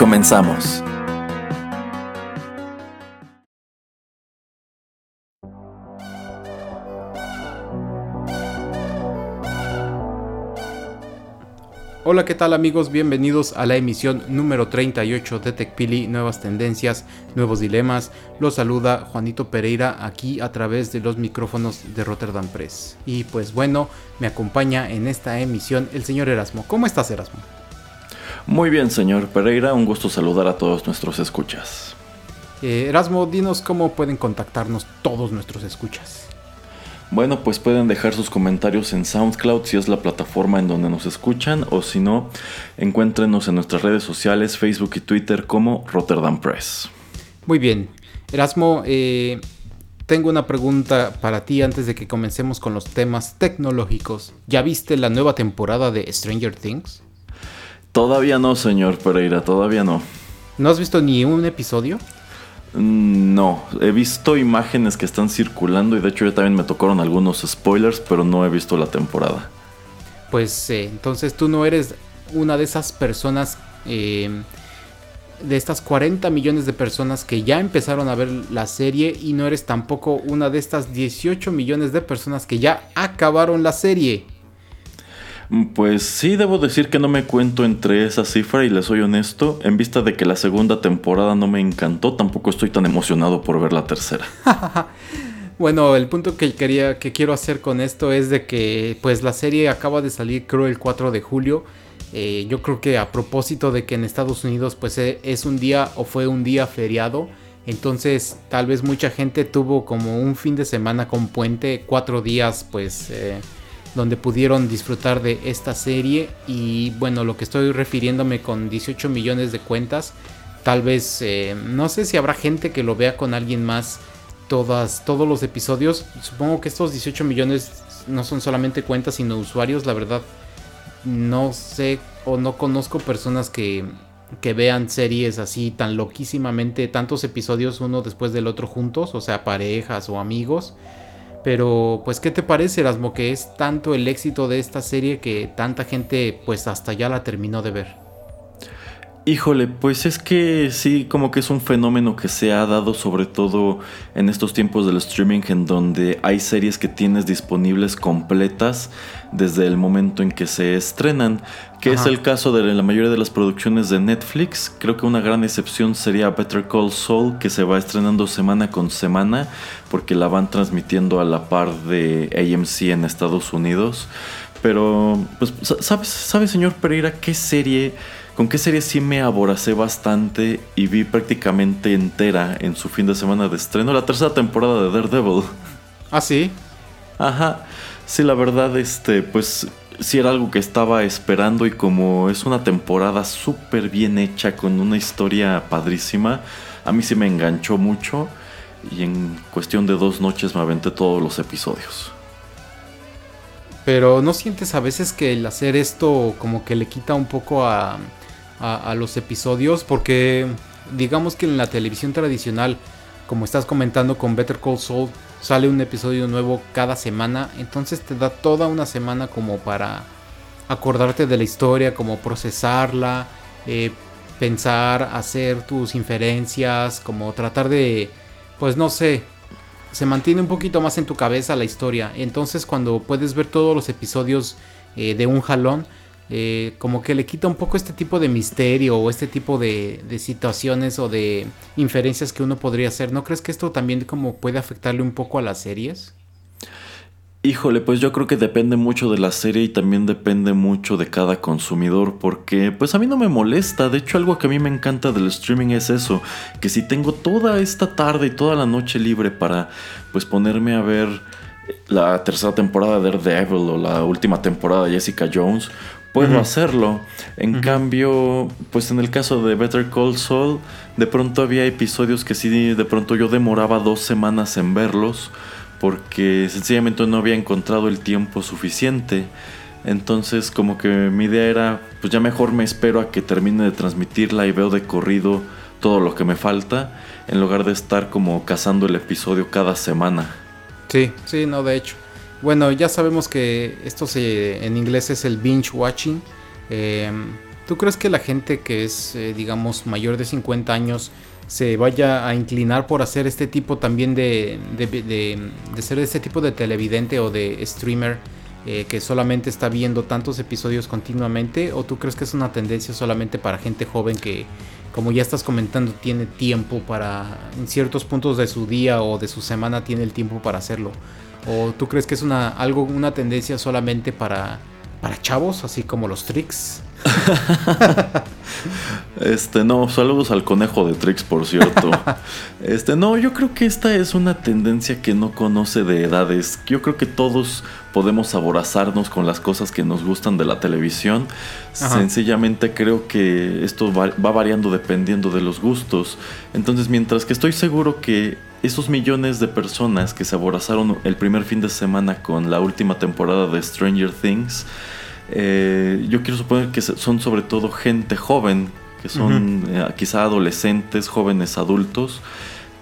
Comenzamos. Hola, ¿qué tal amigos? Bienvenidos a la emisión número 38 de TechPili, nuevas tendencias, nuevos dilemas. Los saluda Juanito Pereira aquí a través de los micrófonos de Rotterdam Press. Y pues bueno, me acompaña en esta emisión el señor Erasmo. ¿Cómo estás Erasmo? Muy bien, señor Pereira, un gusto saludar a todos nuestros escuchas. Eh, Erasmo, dinos cómo pueden contactarnos todos nuestros escuchas. Bueno, pues pueden dejar sus comentarios en SoundCloud si es la plataforma en donde nos escuchan o si no, encuéntrenos en nuestras redes sociales, Facebook y Twitter como Rotterdam Press. Muy bien. Erasmo, eh, tengo una pregunta para ti antes de que comencemos con los temas tecnológicos. ¿Ya viste la nueva temporada de Stranger Things? Todavía no, señor Pereira, todavía no. ¿No has visto ni un episodio? Mm, no, he visto imágenes que están circulando y de hecho ya también me tocaron algunos spoilers, pero no he visto la temporada. Pues eh, entonces tú no eres una de esas personas, eh, de estas 40 millones de personas que ya empezaron a ver la serie y no eres tampoco una de estas 18 millones de personas que ya acabaron la serie. Pues sí, debo decir que no me cuento entre esa cifra y les soy honesto, en vista de que la segunda temporada no me encantó, tampoco estoy tan emocionado por ver la tercera. bueno, el punto que quería que quiero hacer con esto es de que pues la serie acaba de salir creo el 4 de julio. Eh, yo creo que a propósito de que en Estados Unidos pues e, es un día o fue un día feriado, entonces tal vez mucha gente tuvo como un fin de semana con puente, cuatro días pues eh, donde pudieron disfrutar de esta serie. Y bueno, lo que estoy refiriéndome con 18 millones de cuentas, tal vez eh, no sé si habrá gente que lo vea con alguien más todas, todos los episodios, supongo que estos 18 millones no son solamente cuentas sino usuarios, la verdad no sé o no conozco personas que, que vean series así tan loquísimamente, tantos episodios uno después del otro juntos, o sea, parejas o amigos. Pero pues ¿qué te parece Erasmo que es tanto el éxito de esta serie que tanta gente pues hasta ya la terminó de ver? Híjole, pues es que sí, como que es un fenómeno que se ha dado sobre todo en estos tiempos del streaming en donde hay series que tienes disponibles completas desde el momento en que se estrenan, que es el caso de la mayoría de las producciones de Netflix. Creo que una gran excepción sería Better Call Saul, que se va estrenando semana con semana porque la van transmitiendo a la par de AMC en Estados Unidos. Pero, pues, ¿sabes, ¿sabe, señor Pereira, qué serie ¿Con qué serie sí me aboracé bastante y vi prácticamente entera en su fin de semana de estreno? La tercera temporada de Daredevil. ¿Ah, sí? Ajá. Sí, la verdad, este, pues sí era algo que estaba esperando y como es una temporada súper bien hecha con una historia padrísima, a mí sí me enganchó mucho y en cuestión de dos noches me aventé todos los episodios. Pero ¿no sientes a veces que el hacer esto como que le quita un poco a, a, los episodios porque digamos que en la televisión tradicional, como estás comentando con Better Call Saul, sale un episodio nuevo cada semana, entonces te da toda una semana como para acordarte de la historia, como procesarla, eh, pensar, hacer tus inferencias, como tratar de, pues no sé, se mantiene un poquito más en tu cabeza la historia. Entonces cuando puedes ver todos los episodios eh, de un jalón, eh, como que le quita un poco este tipo de misterio o este tipo de, situaciones o de inferencias que uno podría hacer. ¿No crees que esto también como puede afectarle un poco a las series? Híjole, pues yo creo que depende mucho de la serie y también depende mucho de cada consumidor porque pues a mí no me molesta, de hecho algo que a mí me encanta del streaming es eso, que si tengo toda esta tarde y toda la noche libre para pues ponerme a ver la tercera temporada de Daredevil o la última temporada de Jessica Jones, puedo hacerlo. En cambio, pues en el caso de Better Call Saul, de pronto había episodios que sí, de pronto yo demoraba dos semanas en verlos porque sencillamente no había encontrado el tiempo suficiente. Entonces como que mi idea era, pues ya mejor me espero a que termine de transmitirla y veo de corrido todo lo que me falta, en lugar de estar como cazando el episodio cada semana. Sí, sí, no, de hecho. Bueno, ya sabemos que esto se, en inglés es el binge watching. Em, ¿Tú crees que la gente que es, eh, digamos, mayor de 50 años se vaya a inclinar por hacer este tipo también de, de, de, ser este tipo de televidente o de streamer eh, que solamente está viendo tantos episodios continuamente? ¿O tú crees que es una tendencia solamente para gente joven que, como ya estás comentando, tiene tiempo para, en ciertos puntos de su día o de su semana, tiene el tiempo para hacerlo? ¿O tú crees que es una, algo, una tendencia solamente para, para chavos, así como los tricks? este, no, saludos al conejo de Trix, por cierto. este, no, yo creo que esta es una tendencia que no conoce de edades. Yo creo que todos podemos aborazarnos con las cosas que nos gustan de la televisión. Sencillamente creo que esto va, va variando dependiendo de los gustos. Entonces, mientras que estoy seguro que esos millones de personas que se aborazaron el primer fin de semana con la última temporada de Stranger Things, eh, yo quiero suponer que son sobre todo gente joven, que son eh, quizá adolescentes, jóvenes adultos,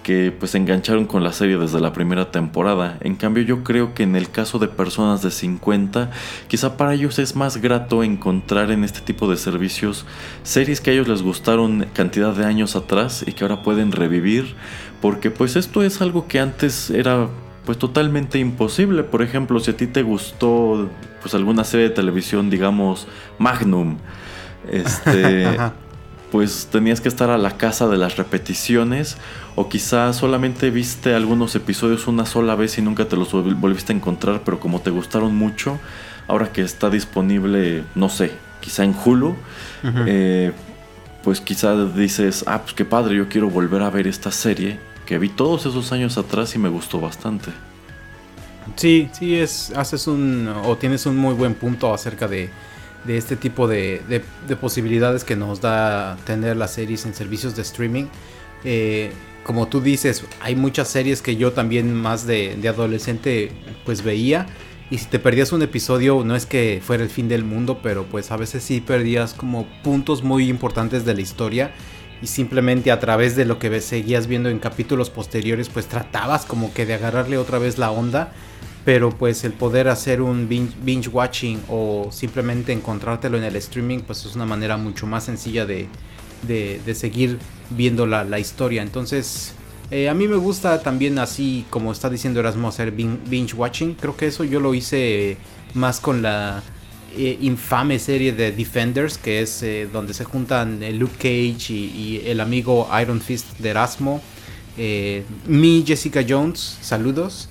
que pues se engancharon con la serie desde la primera temporada. En cambio yo creo que en el caso de personas de 50, quizá para ellos es más grato encontrar en este tipo de servicios series que a ellos les gustaron cantidad de años atrás y que ahora pueden revivir, porque pues esto es algo que antes era pues totalmente imposible. Por ejemplo, si a ti te gustó pues alguna serie de televisión, digamos Magnum, este, pues tenías que estar a la casa de las repeticiones o quizá solamente viste algunos episodios una sola vez y nunca te los volviste a encontrar, pero como te gustaron mucho, ahora que está disponible, no sé, quizá en Hulu, eh, pues quizá dices, ah, pues qué padre, yo quiero volver a ver esta serie que vi todos esos años atrás y me gustó bastante. Sí, sí, es, haces un, o tienes un muy buen punto acerca de, de este tipo de, de, posibilidades que nos da tener las series en servicios de streaming. Eh, como tú dices, hay muchas series que yo también más de, de, adolescente pues veía. Y si te perdías un episodio, no es que fuera el fin del mundo, pero pues a veces sí perdías como puntos muy importantes de la historia y simplemente a través de lo que seguías viendo en capítulos posteriores pues tratabas como que de agarrarle otra vez la onda pero pues el poder hacer un binge, watching o simplemente encontrártelo en el streaming pues es una manera mucho más sencilla de, de, seguir viendo la, la historia. Entonces eh, a mí me gusta también así como está diciendo Erasmo hacer binge watching. Creo que eso yo lo hice más con la eh, infame serie de Defenders, que es eh, donde se juntan eh, Luke Cage y, el amigo Iron Fist de Erasmo. mi Jessica Jones, saludos.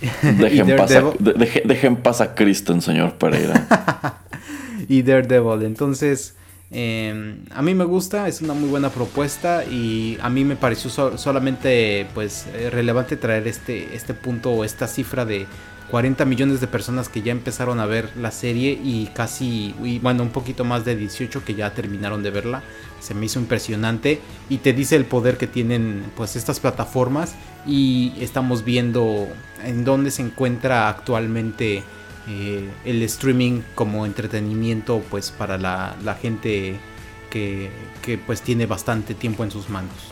Dejen, pasar a Kristen, señor Pereira. y Daredevil. Entonces, em, a mí me gusta, es una muy buena propuesta y a mí me pareció solamente pues relevante traer este, este punto o esta cifra de 40 millones de personas que ya empezaron a ver la serie y casi, bueno, un poquito más de 18 que ya terminaron de verla. Se me hizo impresionante y te dice el poder que tienen pues estas plataformas y estamos viendo en dónde se encuentra actualmente eh, el streaming como entretenimiento pues para la, gente que, que pues tiene bastante tiempo en sus manos.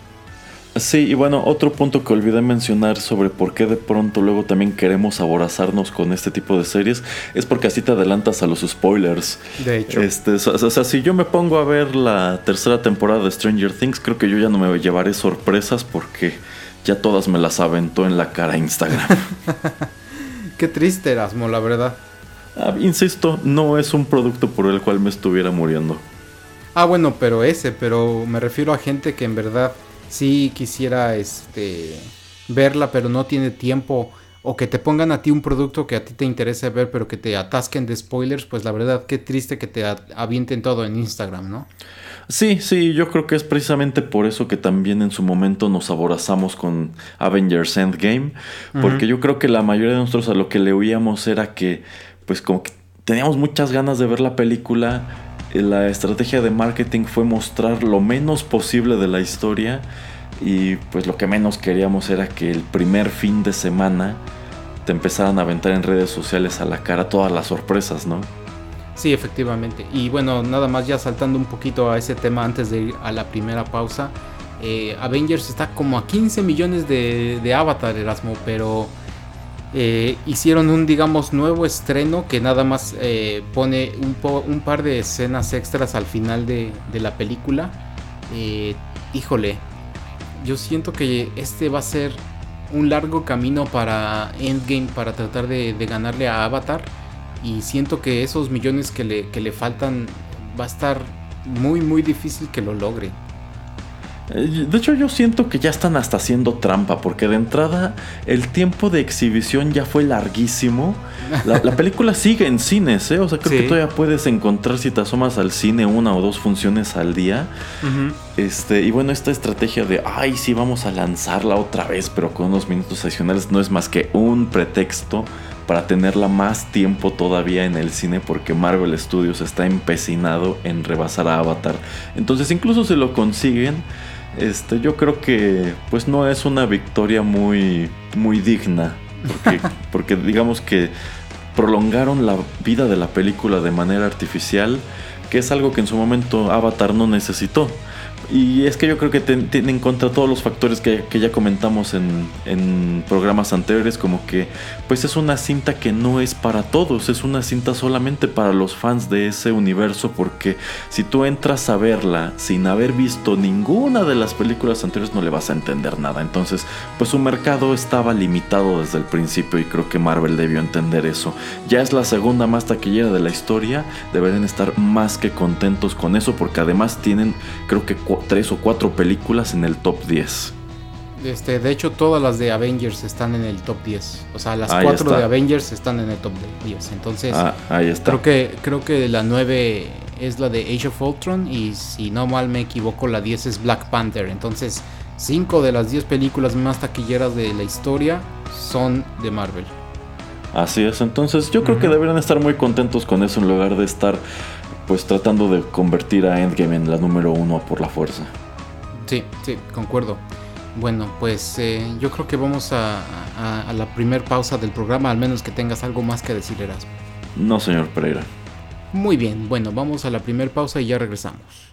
Sí, y bueno, otro punto que olvidé mencionar sobre por qué de pronto luego también queremos aborazarnos con este tipo de series es porque así te adelantas a los spoilers. De hecho. Este, o sea, si yo me pongo a ver la tercera temporada de Stranger Things, creo que yo ya no me llevaré sorpresas porque ya todas me las aventó en la cara Instagram. qué triste, Erasmo, la verdad. Ah, insisto, no es un producto por el cual me estuviera muriendo. Ah, bueno, pero ese, pero me refiero a gente que en verdad sí quisiera este verla, pero no tiene tiempo o que te pongan a ti un producto que a ti te interesa ver, pero que te atasquen de spoilers, pues la verdad, qué triste que te avienten todo en Instagram, ¿no? Sí, sí, yo creo que es precisamente por eso que también en su momento nos aborazamos con Avengers Endgame, porque yo creo que la mayoría de nosotros a lo que le oíamos era que, pues como que teníamos muchas ganas de ver la película, la estrategia de marketing fue mostrar lo menos posible de la historia y pues lo que menos queríamos era que el primer fin de semana te empezaran a aventar en redes sociales a la cara todas las sorpresas, ¿no? Sí, efectivamente. Y bueno, nada más ya saltando un poquito a ese tema antes de ir a la primera pausa. Eh, Avengers está como a 15 millones de, de Avatar, Erasmo, pero eh, hicieron un, digamos, nuevo estreno que nada más eh, pone un, par de escenas extras al final de, la película. híjole, yo siento que este va a ser un largo camino para Endgame para tratar de, ganarle a Avatar. Y siento que esos millones que le, que le faltan va a estar muy muy difícil que lo logre. Eh, de hecho, yo siento que ya están hasta haciendo trampa, porque de entrada el tiempo de exhibición ya fue larguísimo. La, película sigue en cines, ¿eh? O sea, creo que todavía puedes encontrar si te asomas al cine una o dos funciones al día. Este, y bueno, esta estrategia de, ay, sí, vamos a lanzarla otra vez, pero con unos minutos adicionales, no es más que un pretexto para tenerla más tiempo todavía en el cine porque Marvel Studios está empecinado en rebasar a Avatar. Entonces incluso si lo consiguen, este, yo creo que pues no es una victoria muy, muy digna. Porque, porque digamos que prolongaron la vida de la película de manera artificial, que es algo que en su momento Avatar no necesitó. Y es que yo creo que tiene en contra todos los factores que, ya comentamos en, en, programas anteriores, como que pues es una cinta que no es para todos, es una cinta solamente para los fans de ese universo, porque si tú entras a verla sin haber visto ninguna de las películas anteriores no le vas a entender nada. Entonces, pues su mercado estaba limitado desde el principio y creo que Marvel debió entender eso. Ya es la segunda más taquillera de la historia, deberían estar más que contentos con eso, porque además tienen, creo que tres o cuatro películas en el top 10. Este, de hecho, todas las de Avengers están en el top 10. O sea, las cuatro de Avengers están en el top 10. Entonces, ah, ahí está. Creo que, creo que la 9 es la de Age of Ultron. Y si no mal me equivoco, la 10 es Black Panther. Entonces, cinco de las 10 películas más taquilleras de la historia son de Marvel. Así es. Entonces, yo creo que deberían estar muy contentos con eso en lugar de estar pues tratando de convertir a Endgame en la número uno por la fuerza. Sí, sí, concuerdo. Bueno, pues eh, yo creo que vamos a, a, la primer pausa del programa, al menos que tengas algo más que decir, Erasmo. No, señor Pereira. Muy bien, bueno, vamos a la primer pausa y ya regresamos.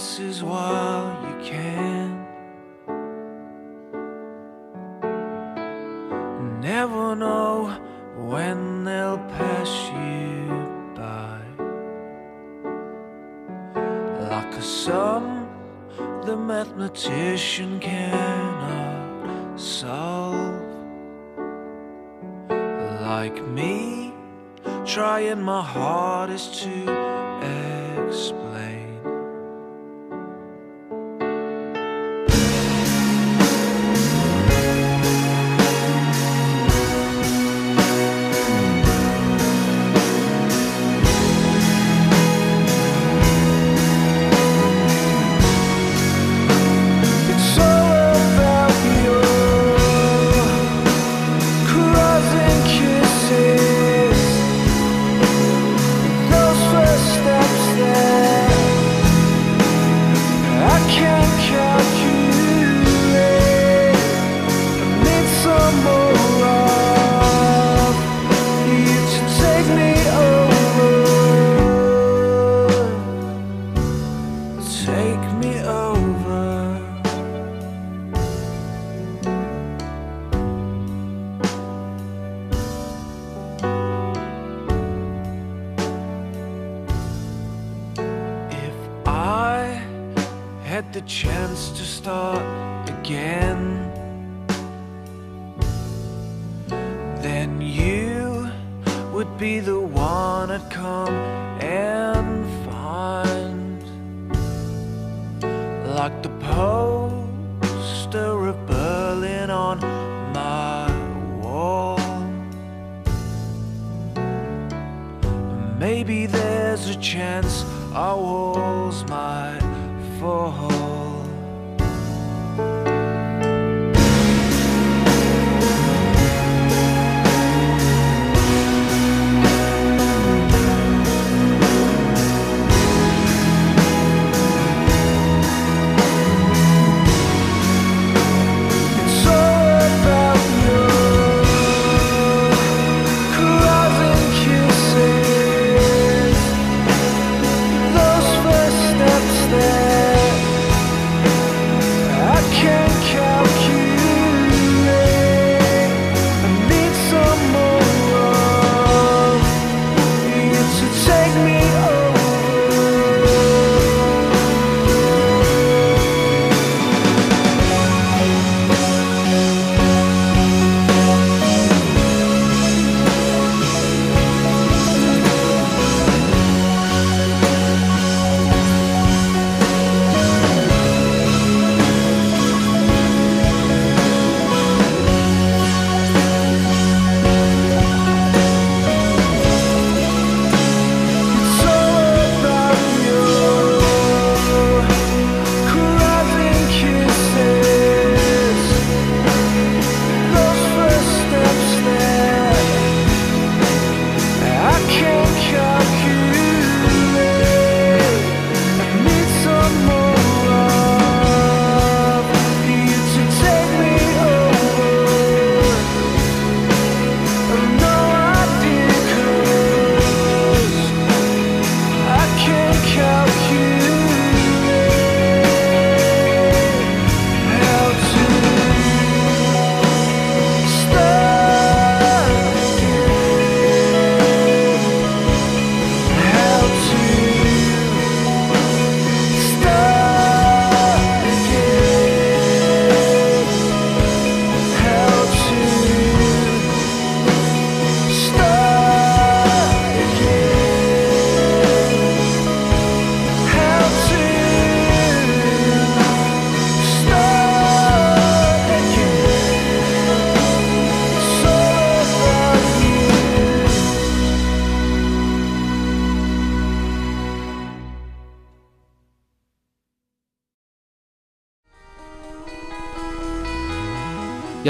Chances while you can.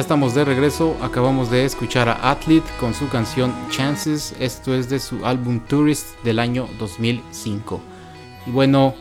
Ya estamos de regreso, acabamos de escuchar a Athlete con su canción Chances, esto es de su álbum Tourist del año 2005. Y bueno,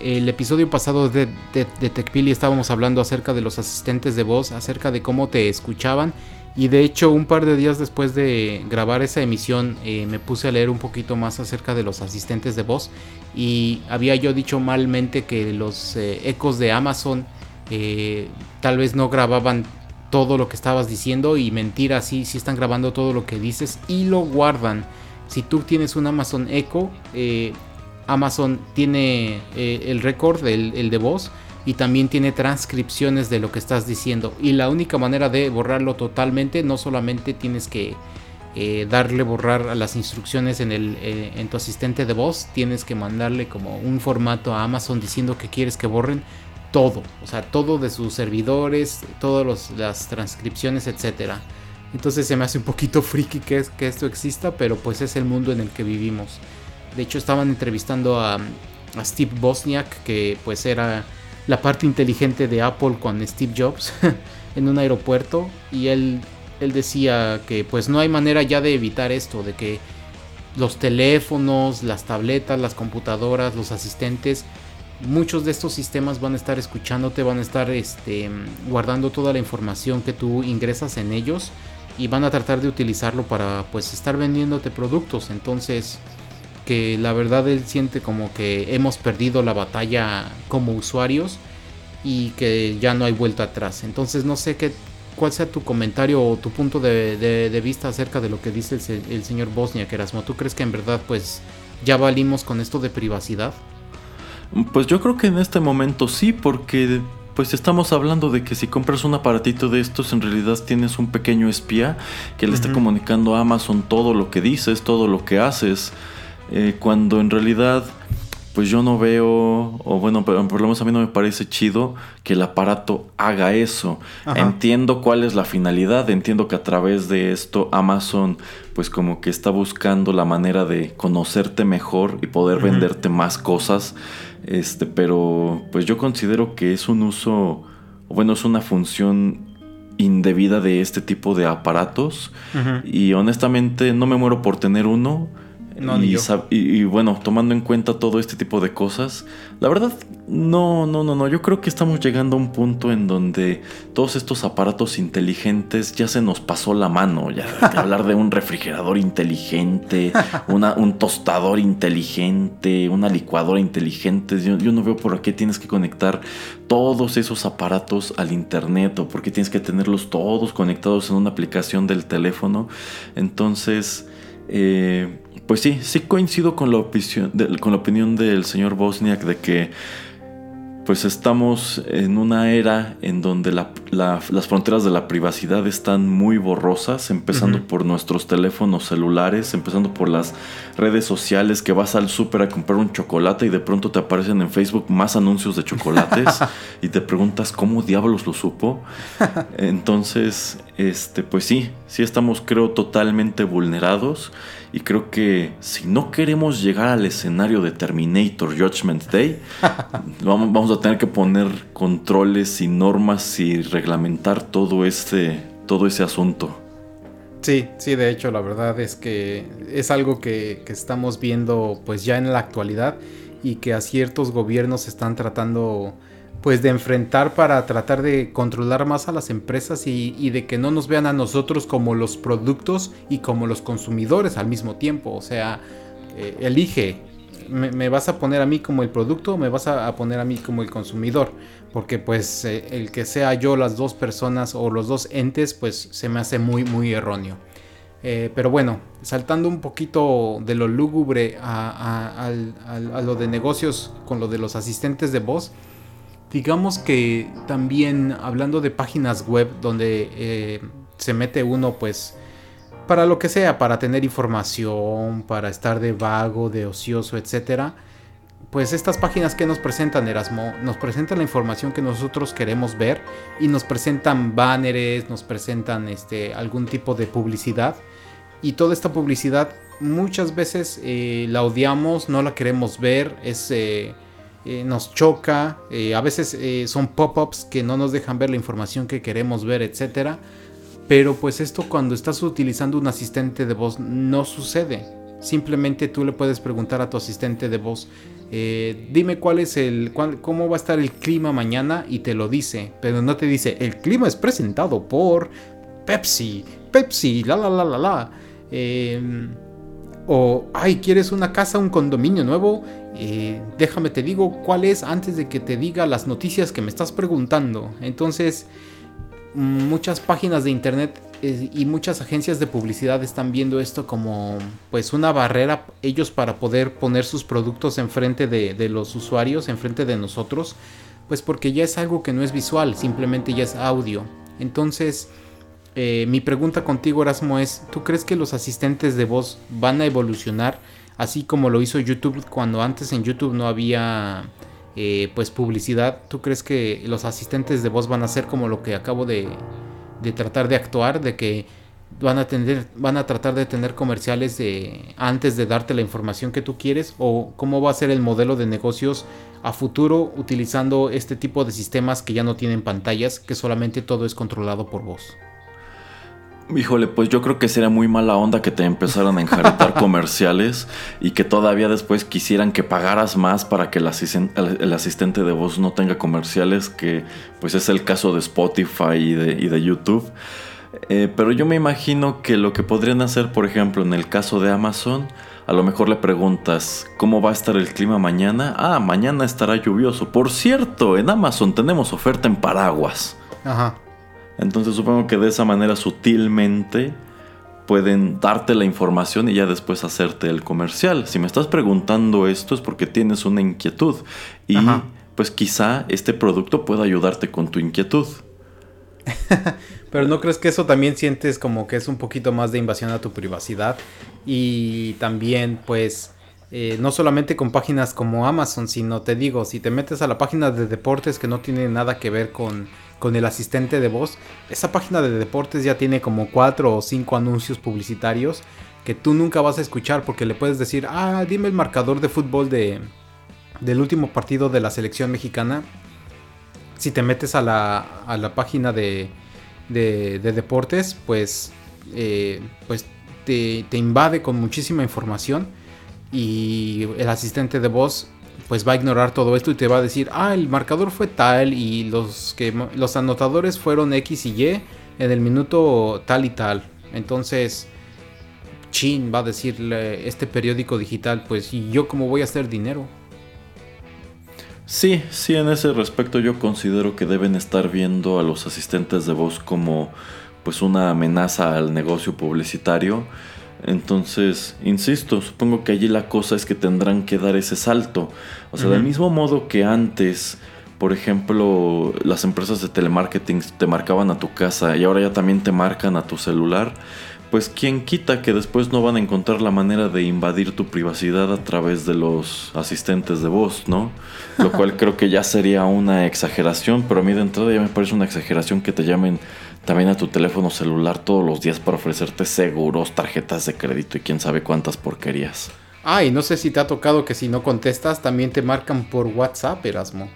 el episodio pasado de, de, de estábamos hablando acerca de los asistentes de voz, acerca de cómo te escuchaban. Y de hecho, un par de días después de grabar esa emisión, eh, me puse a leer un poquito más acerca de los asistentes de voz. Y había yo dicho malmente que los eh, ecos de Amazon eh, tal vez no grababan todo lo que estabas diciendo. Y mentira, sí, sí están grabando todo lo que dices y lo guardan. Si tú tienes un Amazon Echo, eh, Amazon tiene eh, el récord, el, de voz, y también tiene transcripciones de lo que estás diciendo. Y la única manera de borrarlo totalmente, no solamente tienes que eh, darle borrar a las instrucciones en, el, en tu asistente de voz, tienes que mandarle como un formato a Amazon diciendo que quieres que borren todo, o sea, todo de sus servidores, todas las transcripciones, etcétera. Entonces se me hace un poquito friki que, es, que esto exista, pero pues es el mundo en el que vivimos. De hecho, estaban entrevistando a, a Steve Bosniak, que pues era la parte inteligente de Apple con Steve Jobs en un aeropuerto. Y él, él decía que pues no hay manera ya de evitar esto, de que los teléfonos, las tabletas, las computadoras, los asistentes, muchos de estos sistemas van a estar escuchándote, van a estar este, guardando toda la información que tú ingresas en ellos y van a tratar de utilizarlo para pues estar vendiéndote productos. Entonces, que la verdad él siente como que hemos perdido la batalla como usuarios y que ya no hay vuelta atrás. Entonces, no sé qué cuál sea tu comentario o tu punto de, vista acerca de lo que dice el, el señor Bosnia, Erasmo. ¿Tú crees que en verdad pues ya valimos con esto de privacidad? Pues yo creo que en este momento sí, porque pues estamos hablando de que si compras un aparatito de estos, en realidad tienes un pequeño espía que le está comunicando a Amazon todo lo que dices, todo lo que haces, eh, cuando en realidad pues yo no veo, o bueno, pero por lo menos a mí no me parece chido que el aparato haga eso. Ajá. Entiendo cuál es la finalidad, entiendo que a través de esto Amazon pues como que está buscando la manera de conocerte mejor y poder venderte más cosas, este, pero pues yo considero que es un uso, o bueno, es una función indebida de este tipo de aparatos y honestamente no me muero por tener uno. No, ni y, yo. y- y bueno, tomando en cuenta todo este tipo de cosas, la verdad, no, no, no, no. Yo creo que estamos llegando a un punto en donde todos estos aparatos inteligentes ya se nos pasó la mano. Ya hablar de un refrigerador inteligente, una- un tostador inteligente, una licuadora inteligente. Yo, yo no veo por qué tienes que conectar todos esos aparatos al internet o por qué tienes que tenerlos todos conectados en una aplicación del teléfono. Entonces, eh, pues sí, sí coincido con la, opinión, con la opinión del señor Bosniak de que pues estamos en una era en donde la- la- las fronteras de la privacidad están muy borrosas, empezando por nuestros teléfonos celulares, empezando por las redes sociales, que vas al súper a comprar un chocolate y de pronto te aparecen en Facebook más anuncios de chocolates y te preguntas cómo diablos lo supo. Entonces, este, pues sí, sí estamos creo totalmente vulnerados y creo que si no queremos llegar al escenario de Terminator Judgment Day, vamos, a tener que poner controles y normas y reglamentar todo este, todo ese asunto. Sí, sí, de hecho, la verdad es que es algo que, que estamos viendo pues ya en la actualidad y que a ciertos gobiernos están tratando pues de enfrentar para tratar de controlar más a las empresas y, de que no nos vean a nosotros como los productos y como los consumidores al mismo tiempo. O sea, eh, elige, me, vas a poner a mí como el producto o me vas a, poner a mí como el consumidor. Porque pues eh, el que sea yo las dos personas o los dos entes pues se me hace muy muy erróneo. Eh, pero bueno, saltando un poquito de lo lúgubre a lo de negocios con lo de los asistentes de voz, digamos que también hablando de páginas web donde eh, se mete uno pues para lo que sea, para tener información, para estar de vago, de ocioso, etcétera. Pues estas páginas que nos presentan Erasmo, nos presentan la información que nosotros queremos ver y nos presentan banners, nos presentan este algún tipo de publicidad y toda esta publicidad muchas veces eh, la odiamos, no la queremos ver, es eh, eh, nos choca, eh, a veces eh, son pop-ups que no nos dejan ver la información que queremos ver, etcétera. Pero pues esto cuando estás utilizando un asistente de voz no sucede. Simplemente tú le puedes preguntar a tu asistente de voz, dime cuál es el, cómo va a estar el clima mañana y te lo dice, pero no te dice el clima es presentado por Pepsi, Pepsi, la la la la la. Eh, o, ay, ¿quieres una casa, un condominio nuevo? Eh, déjame te digo cuál es antes de que te diga las noticias que me estás preguntando. Entonces, muchas páginas de internet eh, y muchas agencias de publicidad están viendo esto como pues una barrera ellos para poder poner sus productos enfrente de, de los usuarios, enfrente de nosotros, pues porque ya es algo que no es visual, simplemente ya es audio. Entonces, eh, mi pregunta contigo, Erasmo, es, ¿tú crees que los asistentes de voz van a evolucionar así como lo hizo YouTube cuando antes en YouTube no había eh, pues publicidad? ¿Tú crees que los asistentes de voz van a ser como lo que acabo de, de tratar de actuar, de que van a tener, van a tratar de tener comerciales de antes de darte la información que tú quieres o cómo va a ser el modelo de negocios a futuro utilizando este tipo de sistemas que ya no tienen pantallas, que solamente todo es controlado por voz? Híjole, pues yo creo que sería muy mala onda que te empezaran a enjaretar comerciales y que todavía después quisieran que pagaras más para que el, asisten- el- el asistente de voz no tenga comerciales, que pues es el caso de Spotify y de, y de YouTube. Eh, pero yo me imagino que lo que podrían hacer, por ejemplo, en el caso de Amazon, a lo mejor le preguntas, ¿cómo va a estar el clima mañana? Ah, mañana estará lluvioso. Por cierto, en Amazon tenemos oferta en paraguas. Ajá. Entonces supongo que de esa manera sutilmente pueden darte la información y ya después hacerte el comercial. Si me estás preguntando esto es porque tienes una inquietud y Ajá. pues quizá este producto pueda ayudarte con tu inquietud. Pero ¿no crees que eso también sientes como que es un poquito más de invasión a tu privacidad? Y también, pues, eh, no solamente con páginas como Amazon, sino te digo, si te metes a la página de deportes que no tiene nada que ver con, con el asistente de voz, esa página de deportes ya tiene como cuatro o cinco anuncios publicitarios que tú nunca vas a escuchar porque le puedes decir, ah, dime el marcador de fútbol de, del último partido de la selección mexicana. Si te metes a la, a la página de, de, de deportes, pues, eh, pues te, te invade con muchísima información y el asistente de voz pues va a ignorar todo esto y te va a decir, ah, el marcador fue tal y los, que, los anotadores fueron X y Y en el minuto tal y tal. Entonces, chin, va a decirle este periódico digital, pues, ¿y yo cómo voy a hacer dinero? Sí, sí, en ese respecto yo considero que deben estar viendo a los asistentes de voz como pues una amenaza al negocio publicitario. Entonces, insisto, supongo que allí la cosa es que tendrán que dar ese salto. O sea, del mismo modo que antes, por ejemplo, las empresas de telemarketing te marcaban a tu casa y ahora ya también te marcan a tu celular, pues quién quita que después no van a encontrar la manera de invadir tu privacidad a través de los asistentes de voz, ¿no? Lo cual creo que ya sería una exageración, pero a mí de entrada ya me parece una exageración que te llamen también a tu teléfono celular todos los días para ofrecerte seguros, tarjetas de crédito y quién sabe cuántas porquerías. Ah, y no sé si te ha tocado que si no contestas también te marcan por WhatsApp, Erasmo.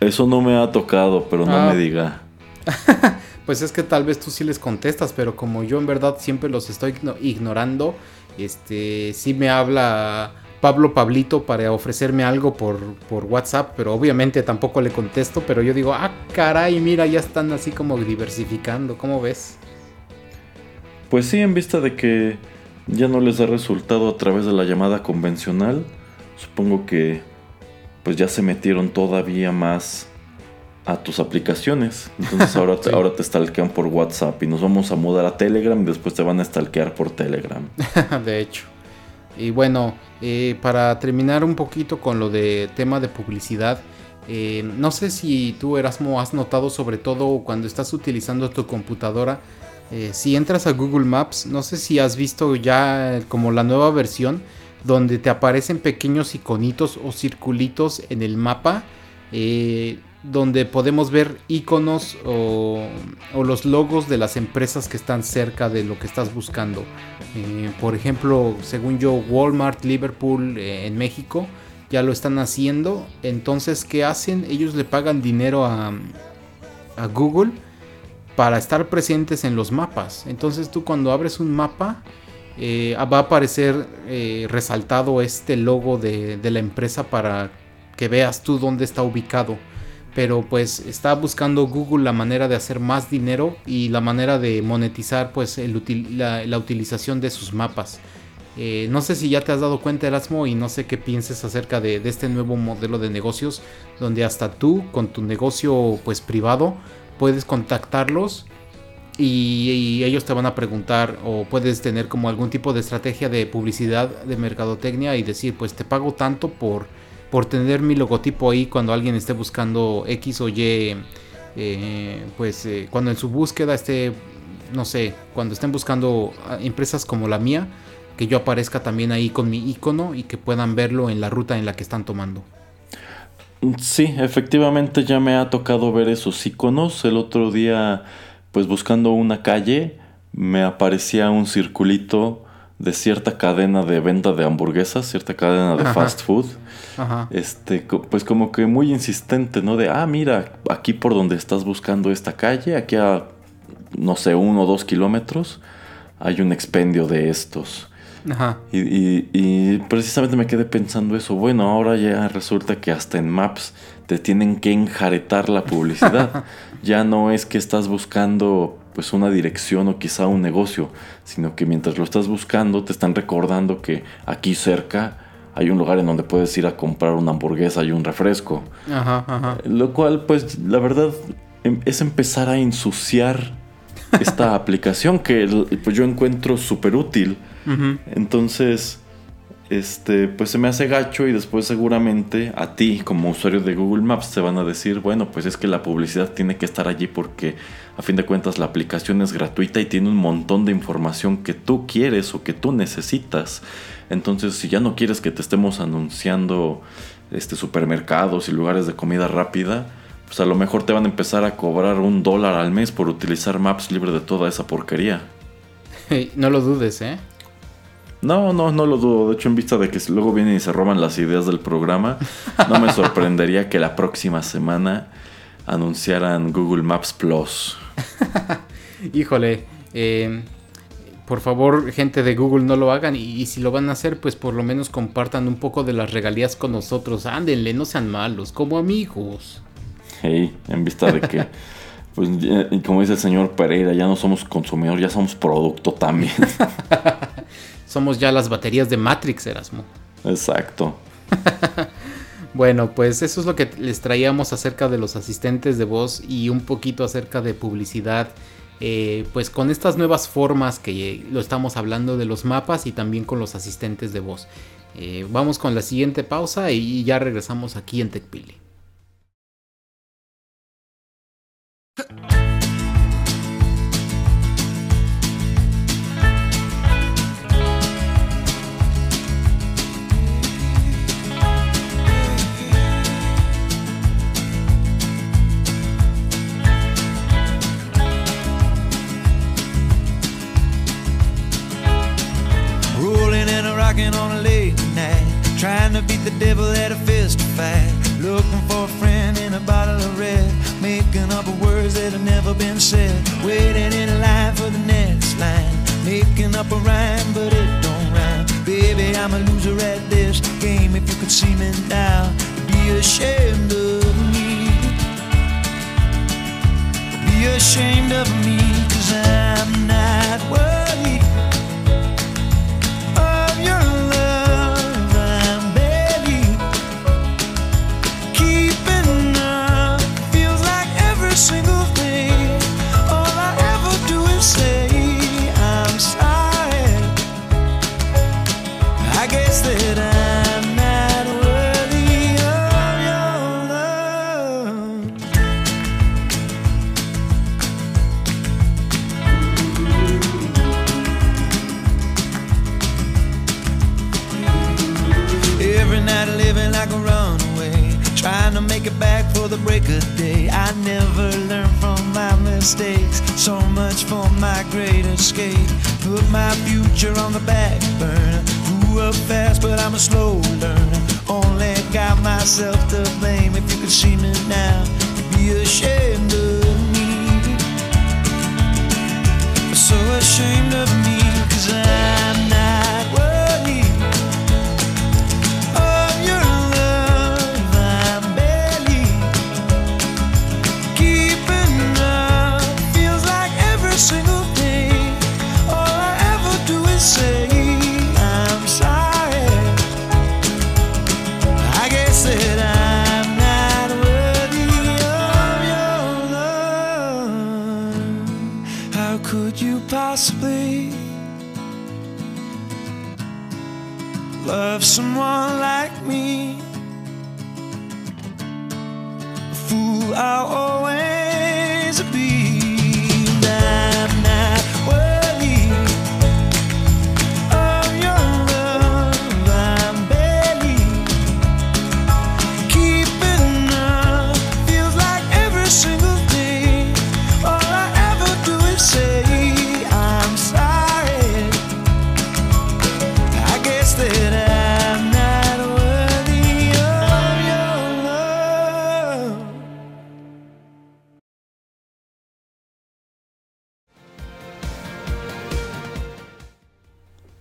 Eso no me ha tocado, pero no Ah. me diga. Pues es que tal vez tú sí les contestas, pero como yo en verdad siempre los estoy igno- ignorando, este, sí me habla Pablo Pablito para ofrecerme algo por, por WhatsApp, pero obviamente tampoco le contesto, pero yo digo, ah, caray, mira, ya están así como diversificando, ¿cómo ves? Pues sí, en vista de que ya no les da resultado a través de la llamada convencional, supongo que pues ya se metieron todavía más a tus aplicaciones. Entonces ahora te, Sí. ahora te stalkean por WhatsApp y nos vamos a mudar a Telegram y después te van a stalkear por Telegram. de hecho. Y bueno, eh, para terminar un poquito con lo de tema de publicidad, eh, no sé si tú Erasmo has notado sobre todo cuando estás utilizando tu computadora, eh, si entras a Google Maps, no sé si has visto ya como la nueva versión donde te aparecen pequeños iconitos o circulitos en el mapa. Donde podemos ver iconos o, los logos de las empresas que están cerca de lo que estás buscando. Eh, por ejemplo, según yo, Walmart, Liverpool eh, en México ya lo están haciendo. Entonces, ¿qué hacen? Ellos le pagan dinero a, a Google para estar presentes en los mapas. Entonces tú cuando abres un mapa eh, va a aparecer resaltado este logo de, de la empresa para que veas tú dónde está ubicado. Pero pues está buscando Google la manera de hacer más dinero y la manera de monetizar pues el la, utilización de sus mapas. Eh, no sé si ya te has dado cuenta Erasmo y no sé qué pienses acerca de, de este nuevo modelo de negocios donde hasta tú con tu negocio pues privado puedes contactarlos y, y ellos te van a preguntar o puedes tener como algún tipo de estrategia de publicidad de mercadotecnia y decir pues te pago tanto por, por tener mi logotipo ahí cuando alguien esté buscando X o Y eh, pues eh, cuando en su búsqueda esté no sé cuando estén buscando ah, empresas como la mía que yo aparezca también ahí con mi icono y que puedan verlo en la ruta en la que están tomando. Sí, efectivamente ya me ha tocado ver esos iconos. El otro día, pues buscando una calle, me aparecía un circulito de cierta cadena de venta de hamburguesas, cierta cadena de Ajá. fast food. Ajá. Este, pues como que muy insistente, ¿no? De, ah, mira, aquí por donde estás buscando esta calle, aquí a, no sé, uno o dos kilómetros, hay un expendio de estos. Ajá. Y, y- y precisamente me quedé pensando eso. Bueno, ahora ya resulta que hasta en Maps te tienen que enjaretar la publicidad. ya no es que estás buscando pues una dirección o quizá un negocio, sino que mientras lo estás buscando te están recordando que aquí cerca hay un lugar en donde puedes ir a comprar una hamburguesa y un refresco. Ajá. Ajá. Lo cual pues la verdad em- es empezar a ensuciar esta aplicación que pues yo encuentro súper útil. Entonces, este, pues se me hace gacho y después seguramente a ti como usuario de Google Maps te van a decir, bueno, pues es que la publicidad tiene que estar allí porque a fin de cuentas la aplicación es gratuita y tiene un montón de información que tú quieres o que tú necesitas. Entonces, si ya no quieres que te estemos anunciando este supermercados y lugares de comida rápida, pues a lo mejor te van a empezar a cobrar un dólar al mes por utilizar Maps libre de toda esa porquería. no lo dudes, ¿eh? No, no, no lo dudo. De hecho, en vista de que luego vienen y se roban las ideas del programa, no me sorprendería que la próxima semana anunciaran Google Maps Plus. Híjole, eh, por favor, gente de Google, no lo hagan. Y, y si lo van a hacer, pues por lo menos compartan un poco de las regalías con nosotros. Ándenle, no sean malos, como amigos. Hey, en vista de que, pues, como dice el señor Pereira, ya no somos consumidor, ya somos producto también. Somos ya las baterías de Matrix, Erasmo. Exacto. Bueno, pues eso es lo que les traíamos acerca de los asistentes de voz y un poquito acerca de publicidad. eh, pues con estas nuevas formas que eh, lo estamos hablando de los mapas y también con los asistentes de voz. Eh, vamos con la siguiente pausa y ya regresamos aquí en TechPili. On a late night. Trying to beat the devil at a fist fight. Looking for a friend in a bottle of red. Making up words that have never been said. Waiting in line for the next line. Making up a rhyme, but it don't rhyme. Baby, I'm a loser at this game. If you could see me now, be ashamed of me. Be ashamed of me,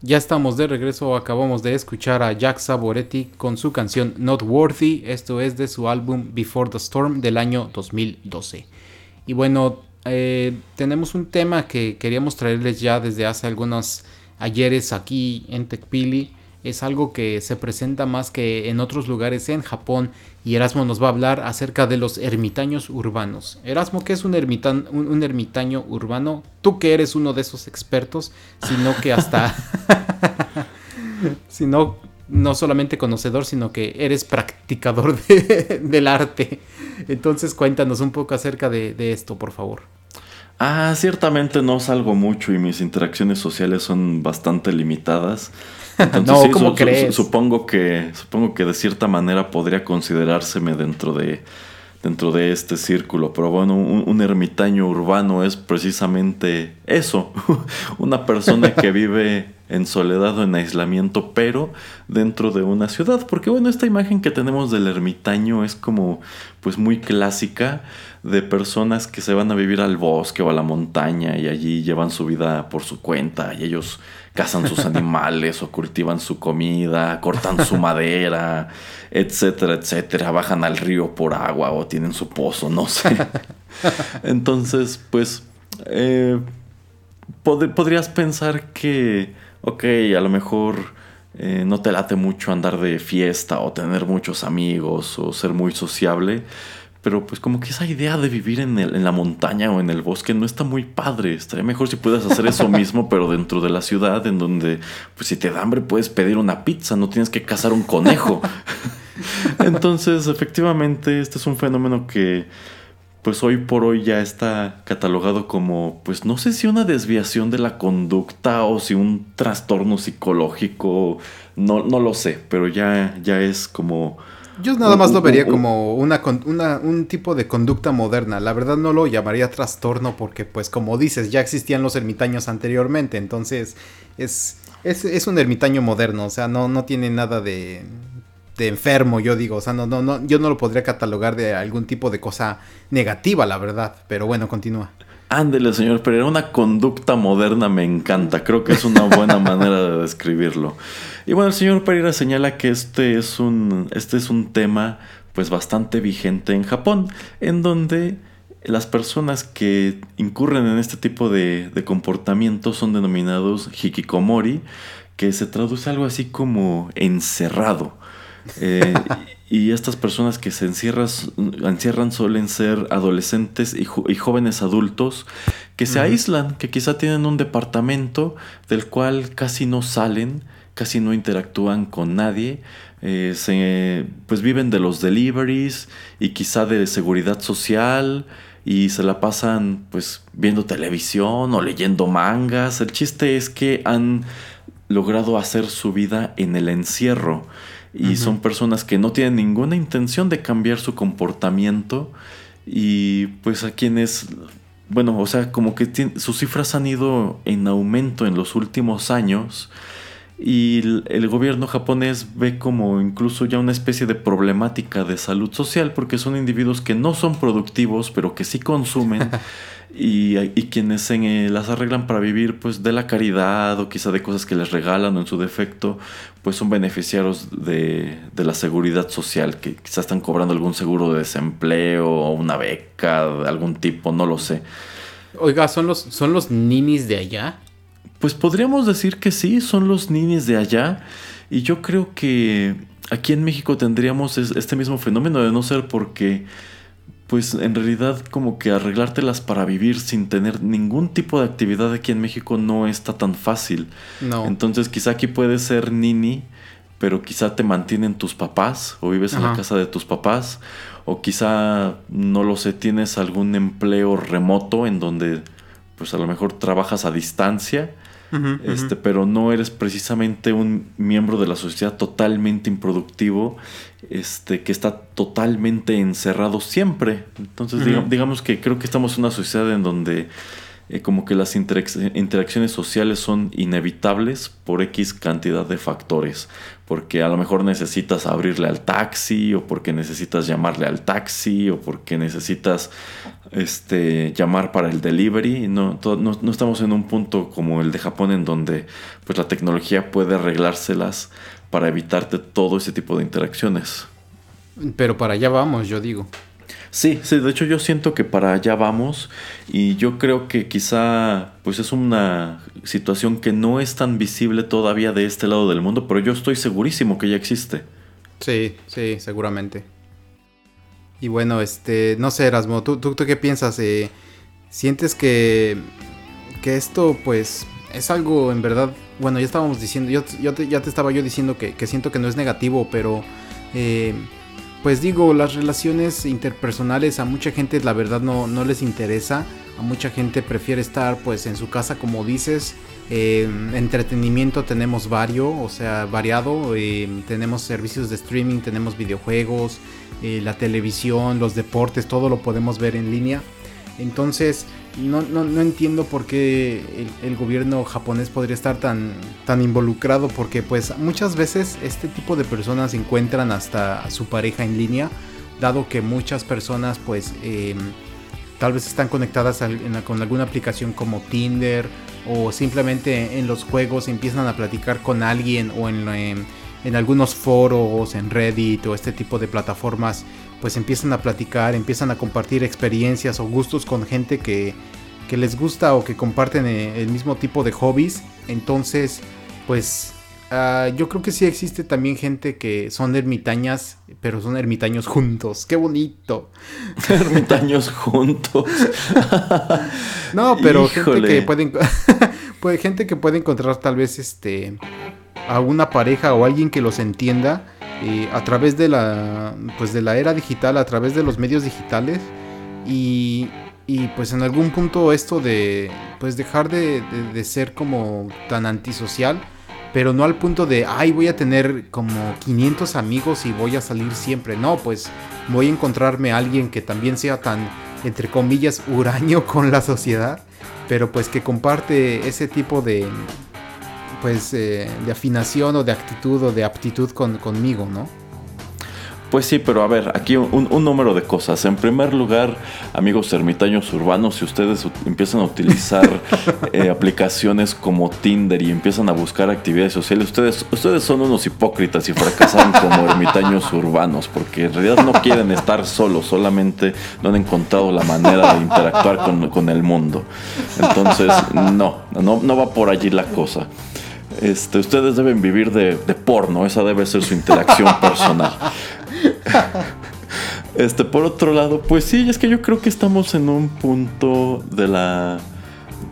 Ya estamos de regreso, acabamos de escuchar a Jack Saboretti con su canción Not Worthy, esto es de su álbum Before the Storm del año 2012. Y bueno, eh, tenemos un tema que queríamos traerles ya desde hace algunos ayeres aquí en TechPili. Es algo que se presenta más que en otros lugares en Japón y Erasmo nos va a hablar acerca de los ermitaños urbanos. Erasmo, ¿qué es un, un, ermitaño urbano? Tú que eres uno de esos expertos, sino que hasta... sino no solamente conocedor, sino que eres practicador del arte. Entonces cuéntanos un poco acerca de esto, por favor. Ah, ciertamente no salgo mucho y mis interacciones sociales son bastante limitadas. No, ¿cómo crees? supongo que supongo que de cierta manera podría considerárseme dentro de dentro de este círculo, pero bueno, un, ermitaño urbano es precisamente eso, una persona que vive en soledad o en aislamiento, pero dentro de una ciudad, porque bueno, esta imagen que tenemos del ermitaño es como pues muy clásica de personas que se van a vivir al bosque o a la montaña y allí llevan su vida por su cuenta y ellos cazan sus animales o cultivan su comida, cortan su madera, etcétera, etcétera, bajan al río por agua o tienen su pozo, no sé. Entonces, pues, eh, podrías pensar que, ok, a lo mejor eh, no te late mucho andar de fiesta o tener muchos amigos o ser muy sociable pero pues como que esa idea de vivir en, el, en la montaña o en el bosque no está muy padre. Estaría mejor si puedes hacer eso mismo, pero dentro de la ciudad, en donde pues si te da hambre puedes pedir una pizza, no tienes que cazar un conejo. Entonces, efectivamente, este es un fenómeno que pues hoy por hoy ya está catalogado como, pues no sé si una desviación de la conducta o si un trastorno psicológico, no, no lo sé, pero ya, ya es como yo nada más lo vería como una, un tipo de conducta moderna. La verdad no lo llamaría trastorno porque, pues como dices, ya existían los ermitaños anteriormente. Entonces es, es, un ermitaño moderno. O sea, no, no tiene nada de, de enfermo, yo digo. O sea, no, no, no, yo no lo podría catalogar de algún tipo de cosa negativa, la verdad. Pero bueno, continúa. Ándele, señor Pereira, una conducta moderna me encanta. Creo que es una buena manera de describirlo. Y bueno, el señor Pereira señala que este es un, este es un tema pues bastante vigente en Japón, en donde las personas que incurren en este tipo de, de comportamientos son denominados hikikomori, que se traduce algo así como encerrado. Eh, y estas personas que se encierran suelen ser adolescentes y, jóvenes adultos que se aíslan, que quizá tienen un departamento del cual casi no salen, casi no interactúan con nadie, eh, pues viven de los deliveries y quizá de seguridad social y se la pasan pues viendo televisión o leyendo mangas. El chiste es que han logrado hacer su vida en el encierro y son personas que no tienen ninguna intención de cambiar su comportamiento y pues a quienes, bueno, o sea, como que sus cifras han ido en aumento en los últimos años y el, gobierno japonés ve como incluso ya una especie de problemática de salud social porque son individuos que no son productivos pero que sí consumen y, quienes eh, las arreglan para vivir pues de la caridad o quizá de cosas que les regalan o en su defecto pues son beneficiarios de, la seguridad social que quizás están cobrando algún seguro de desempleo o una beca de algún tipo, no lo sé. Oiga, ¿son los, son los ninis de allá? Pues podríamos decir que sí, son los ninis de allá y yo creo que aquí en México tendríamos este mismo fenómeno de no ser porque pues en realidad como que arreglártelas para vivir sin tener ningún tipo de actividad aquí en México no está tan fácil. No. Entonces quizá aquí puedes ser nini, pero quizá te mantienen tus papás o vives en la casa de tus papás o quizá no lo sé, tienes algún empleo remoto en donde pues a lo mejor trabajas a distancia este, pero no eres precisamente un miembro de la sociedad totalmente improductivo, este, que está totalmente encerrado siempre. Entonces, digamos que creo que estamos en una sociedad en donde eh, como que las interacciones sociales son inevitables por X cantidad de factores. Porque a lo mejor necesitas abrirle al taxi, o porque necesitas llamarle al taxi, o porque necesitas este, llamar para el delivery. No, no, estamos en un punto como el de Japón en donde pues, la tecnología puede arreglárselas para evitarte todo ese tipo de interacciones. Pero para allá vamos, yo digo. Sí, sí, de hecho yo siento que para allá vamos y yo creo que quizá pues es una situación que no es tan visible todavía de este lado del mundo, pero yo estoy segurísimo que ya existe. Sí, sí, seguramente. Y bueno, este, no sé, Erasmo, ¿tú, tú, qué piensas? Eh, ¿Sientes que, que esto pues es algo en verdad, bueno, ya estábamos diciendo, yo, ya te estaba yo diciendo que, que, siento que no es negativo, pero... Eh, pues digo, las relaciones interpersonales a mucha gente la verdad no, no les interesa. A mucha gente prefiere estar pues en su casa como dices. Eh, entretenimiento tenemos vario, o sea, variado. Eh, tenemos servicios de streaming, tenemos videojuegos, eh, la televisión, los deportes, todo lo podemos ver en línea. Entonces, no, no, entiendo por qué el, gobierno japonés podría estar tan, tan involucrado, porque pues muchas veces este tipo de personas encuentran hasta su pareja en línea, dado que muchas personas pues em, tal vez están conectadas con alguna aplicación como Tinder o simplemente en los juegos empiezan a platicar con alguien o en, en, en algunos foros, en Reddit o este tipo de plataformas pues empiezan a platicar, empiezan a compartir experiencias o gustos con gente que, les gusta o que comparten eh, el mismo tipo de hobbies. Entonces, pues ah, yo creo que sí existe también gente que son ermitañas, pero son ermitaños juntos. ¡Qué bonito! ermitaños juntos. no, pero gente que puede, puede, gente que puede encontrar tal vez este a una pareja o alguien que los entienda a través de la, pues de la era digital, a través de los medios digitales y, y pues en algún punto esto de pues dejar de, de, ser como tan antisocial, pero no al punto de, ay, voy a tener como 500 amigos y voy a salir siempre. No, pues voy a encontrarme a alguien que también sea tan, entre comillas, huraño con la sociedad, pero pues que comparte ese tipo de, pues eh, de afinación o de actitud o de aptitud conmigo, ¿no? Pues sí, pero a ver, aquí un, número de cosas. En primer lugar, amigos ermitaños urbanos, si ustedes empiezan a utilizar eh, aplicaciones como Tinder y empiezan a buscar actividades sociales, ustedes, ustedes son unos hipócritas y fracasan como ermitaños urbanos, porque en realidad no quieren estar solos, solamente no han encontrado la manera de interactuar con, con el mundo. Entonces, no, no, no va por allí la cosa. Este, ustedes deben vivir de, porno, esa debe ser su interacción personal. Este, por otro lado, pues sí, es que yo creo que estamos en un punto de la.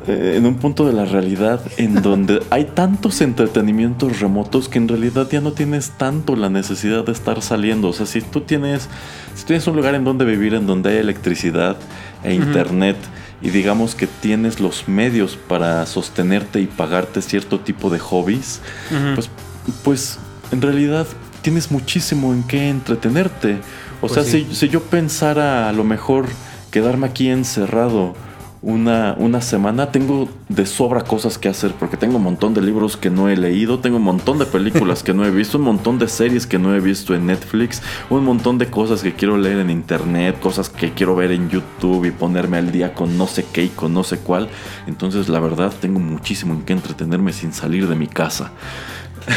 Eh, en un punto de la realidad en donde hay tantos entretenimientos remotos que en realidad ya no tienes tanto la necesidad de estar saliendo. O sea, si tú tienes. Si tienes un lugar en donde vivir, en donde hay electricidad e internet y digamos que tienes los medios para sostenerte y pagarte cierto tipo de hobbies, pues, pues en realidad tienes muchísimo en qué entretenerte. O pues sea, si, si yo pensara a lo mejor quedarme aquí encerrado una, una semana, tengo de sobra cosas que hacer porque tengo un montón de libros que no he leído, tengo un montón de películas que no he visto, un montón de series que no he visto en Netflix, un montón de cosas que quiero leer en internet, cosas que quiero ver en YouTube y ponerme al día con no sé qué y con no sé cuál. Entonces la verdad tengo muchísimo en qué entretenerme sin salir de mi casa.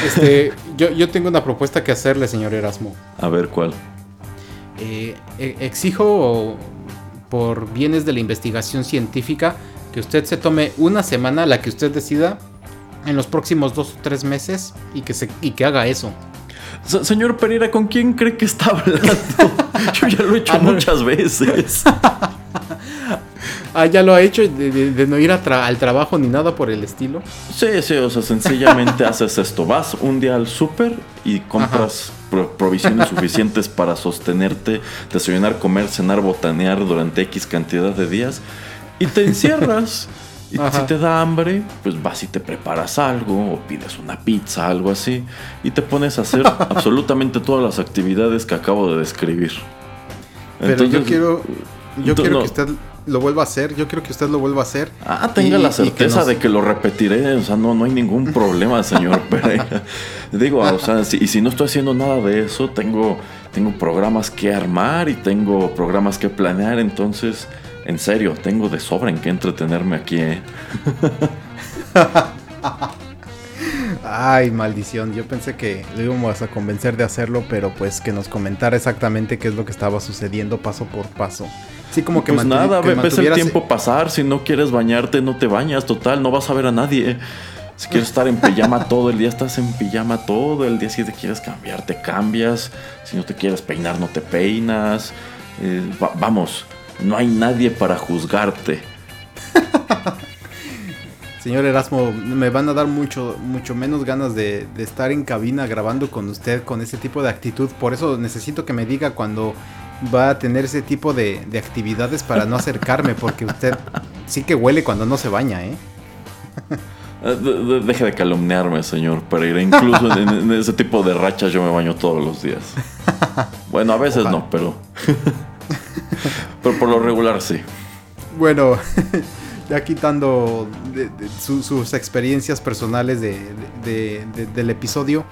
Este, yo, yo tengo una propuesta que hacerle, señor Erasmo. A ver cuál. Eh, e, exijo por bienes de la investigación científica, que usted se tome una semana, la que usted decida, en los próximos dos o tres meses y que, se, y que haga eso. señor Pereira, ¿con quién cree que está hablando? Yo ya lo he hecho ah, muchas veces. ah, ya lo ha hecho de, no ir al trabajo ni nada por el estilo. Sí, sí, o sea, sencillamente haces esto. Vas un día al súper y compras provisiones suficientes para sostenerte, desayunar, comer, cenar, botanear durante X cantidad de días y te encierras. Y si te da hambre, pues vas y te preparas algo o pides una pizza, algo así, y te pones a hacer absolutamente todas las actividades que acabo de describir. Pero yo quiero, yo quiero que usted lo vuelva a hacer. Yo quiero que usted lo vuelva a hacer. Ah, tenga la certeza de que lo repetiré. O sea, no, no hay ningún problema, señor Pereira. Digo, o sea, y si no estoy haciendo nada de eso, tengo, tengo programas que armar y tengo programas que planear. Entonces, en serio, tengo de sobra en qué entretenerme aquí. ¿eh? Ay, maldición. Yo pensé que lo íbamos a convencer de hacerlo, pero pues que nos comentara exactamente qué es lo que estaba sucediendo paso por paso. Sí, como que Pues nada, ve- ves el tiempo pasar. Si no quieres bañarte, no te bañas. Total, no vas a ver a nadie. Si quieres estar en pijama todo el día, estás en pijama todo el día. Si te quieres cambiar, te cambias. Si no te quieres peinar, no te peinas. Eh, va- vamos, no hay nadie para juzgarte. Señor Erasmo, me van a dar mucho, mucho menos ganas de, de estar en cabina grabando con usted con ese tipo de actitud. Por eso necesito que me diga cuando va a tener ese tipo de, de actividades para no acercarme, porque usted sí que huele cuando no se baña, ¿eh? De- de- Deje de calumniarme, señor Pereira. Incluso en, en ese tipo de rachas yo me baño todos los días. Bueno, a veces Ojalá. no, pero. pero por lo regular sí. Bueno, ya quitando de- de su- sus experiencias personales de- del episodio,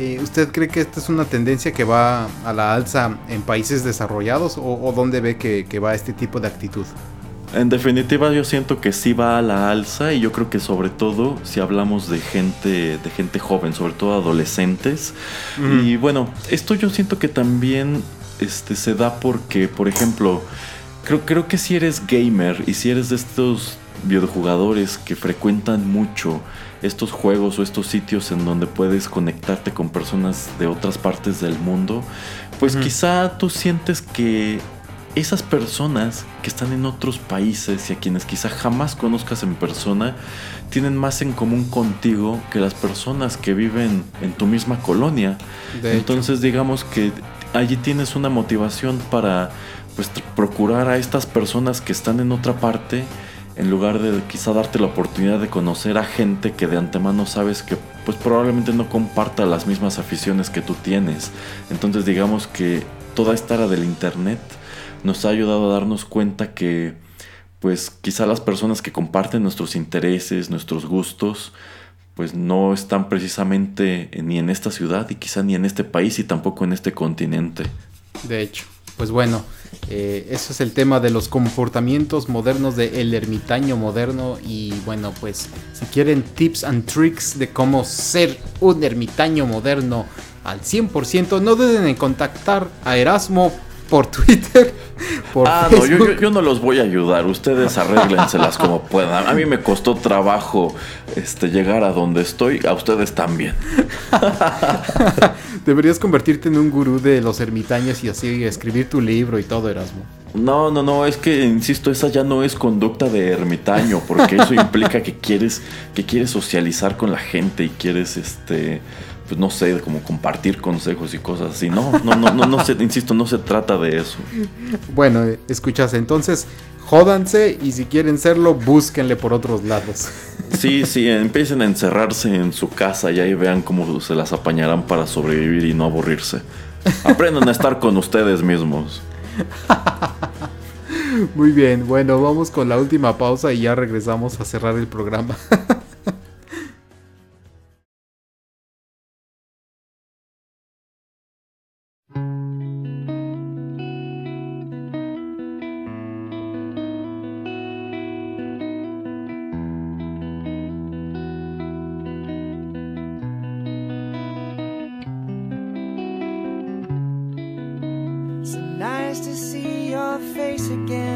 eh, ¿usted cree que esta es una tendencia que va a la alza en países desarrollados o, o dónde ve que, que va este tipo de actitud? En definitiva, yo siento que sí va a la alza y yo creo que sobre todo si hablamos de gente, de gente joven, sobre todo adolescentes. Y bueno, esto yo siento que también este, se da porque, por ejemplo, creo, creo que si eres gamer y si eres de estos videojugadores que frecuentan mucho estos juegos o estos sitios en donde puedes conectarte con personas de otras partes del mundo, pues quizá tú sientes que esas personas que están en otros países y a quienes quizá jamás conozcas en persona, tienen más en común contigo que las personas que viven en tu misma colonia. De hecho. Entonces digamos que allí tienes una motivación para pues procurar a estas personas que están en otra parte en lugar de quizá darte la oportunidad de conocer a gente que de antemano sabes que pues probablemente no comparta las mismas aficiones que tú tienes. Entonces digamos que toda esta era del internet nos ha ayudado a darnos cuenta que pues quizá las personas que comparten nuestros intereses, nuestros gustos, pues no están precisamente ni en esta ciudad y quizá ni en este país y tampoco en este continente. De hecho, pues bueno, eh, eso es el tema de los comportamientos modernos del ermitaño moderno y bueno, pues si quieren tips and tricks de cómo ser un ermitaño moderno al 100%, no duden en contactar a Erasmo por Twitter, por ah, no, yo, Facebook. yo- yo no los voy a ayudar, ustedes arréglenselas como puedan. A mí me costó trabajo este, llegar a donde estoy, a ustedes también. Deberías convertirte en un gurú de los ermitaños y así escribir tu libro y todo, Erasmo. No, no, no, es que insisto, esa ya no es conducta de ermitaño, porque eso implica que quieres, que quieres socializar con la gente y quieres, este, pues no sé, como compartir consejos y cosas así. No, no, no, no, no se, insisto, no se trata de eso. Bueno, escuchas, entonces jódanse y si quieren serlo, búsquenle por otros lados. Sí, sí, empiecen a encerrarse en su casa y ahí vean cómo se las apañarán para sobrevivir y no aburrirse. Aprendan a estar con ustedes mismos. Muy bien, bueno, vamos con la última pausa y ya regresamos a cerrar el programa. again.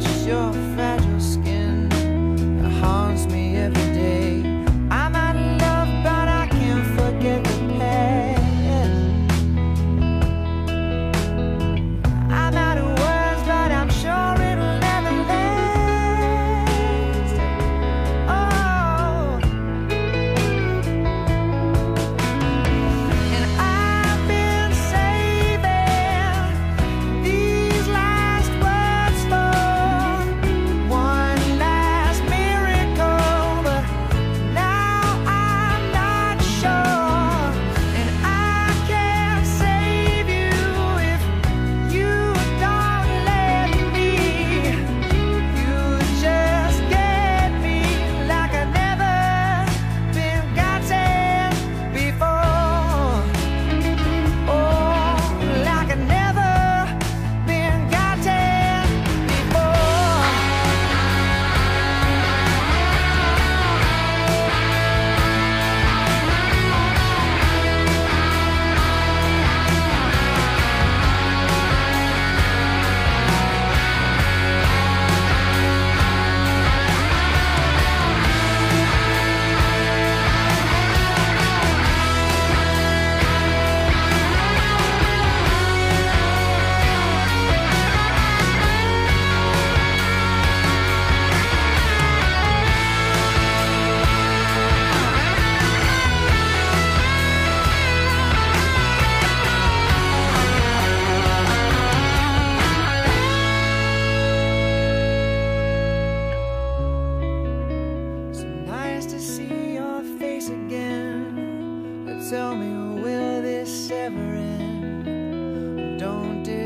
touch your fat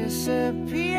disappear.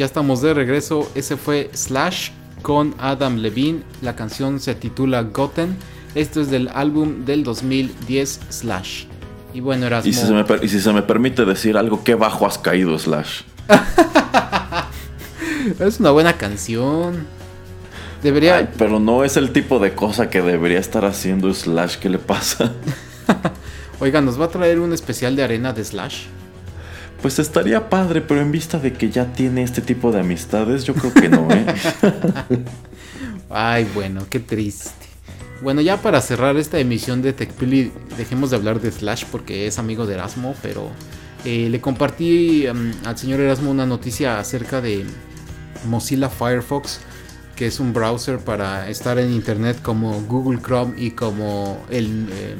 Ya estamos de regreso. Ese fue Slash con Adam Levine. La canción se titula Goten. Esto es del álbum del 2010 Slash. Y bueno, Erasmo. Y si, se me, per- y si se me permite decir algo, qué bajo has caído, Slash. Es una buena canción. Debería. Ay, pero no es el tipo de cosa que debería estar haciendo Slash. ¿Qué le pasa? Oiga, ¿nos va a traer un especial de arena de Slash? Pues estaría padre, pero en vista de que ya tiene este tipo de amistades, yo creo que no, ¿eh? Ay, bueno, qué triste. Bueno, ya para cerrar esta emisión de TechPili, dejemos de hablar de Slash porque es amigo de Erasmo, pero eh, le compartí mm, al señor Erasmo una noticia acerca de Mozilla Firefox, que es un browser para estar en internet como Google Chrome y como el, eh,